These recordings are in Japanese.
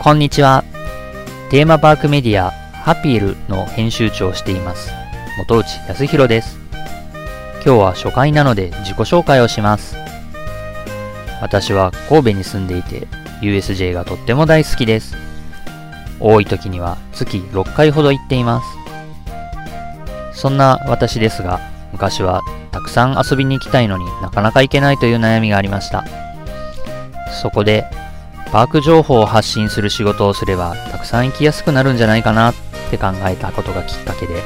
こんにちは。テーマパークメディアハピールの編集長をしています。元内康弘です。今日は初回なので自己紹介をします。私は神戸に住んでいて USJ がとっても大好きです。多い時には月6回ほど行っています。そんな私ですが、昔はたくさん遊びに行きたいのになかなか行けないという悩みがありました。そこでパーク情報を発信する仕事をすればたくさん行きやすくなるんじゃないかなって考えたことがきっかけで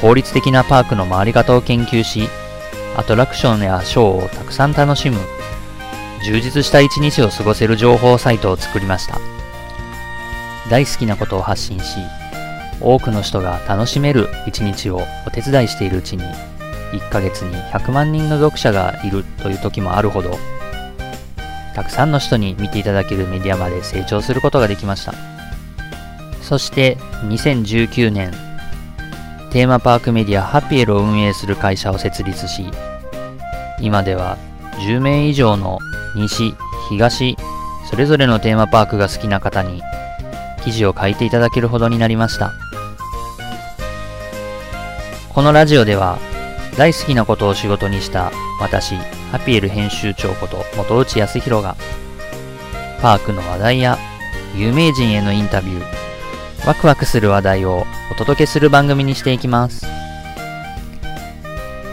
効率的なパークの回り方を研究しアトラクションやショーをたくさん楽しむ充実した一日を過ごせる情報サイトを作りました。大好きなことを発信し多くの人が楽しめる一日をお手伝いしているうちに1ヶ月に100万人の読者がいるという時もあるほどたくさんの人に見ていただけるメディアまで成長することができました。そして2019年、テーマパークメディアハピエルを運営する会社を設立し、今では10名以上の西、東、それぞれのテーマパークが好きな方に記事を書いていただけるほどになりました。このラジオでは大好きなことを仕事にした私、ハピエル編集長こと元内康弘が、パークの話題や有名人へのインタビュー、ワクワクする話題をお届けする番組にしていきます。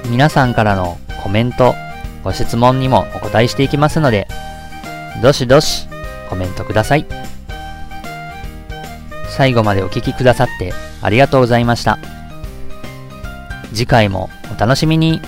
皆さんからのコメント、ご質問にもお答えしていきますので、どしどしコメントください。最後までお聴きくださってありがとうございました。次回もお楽しみに。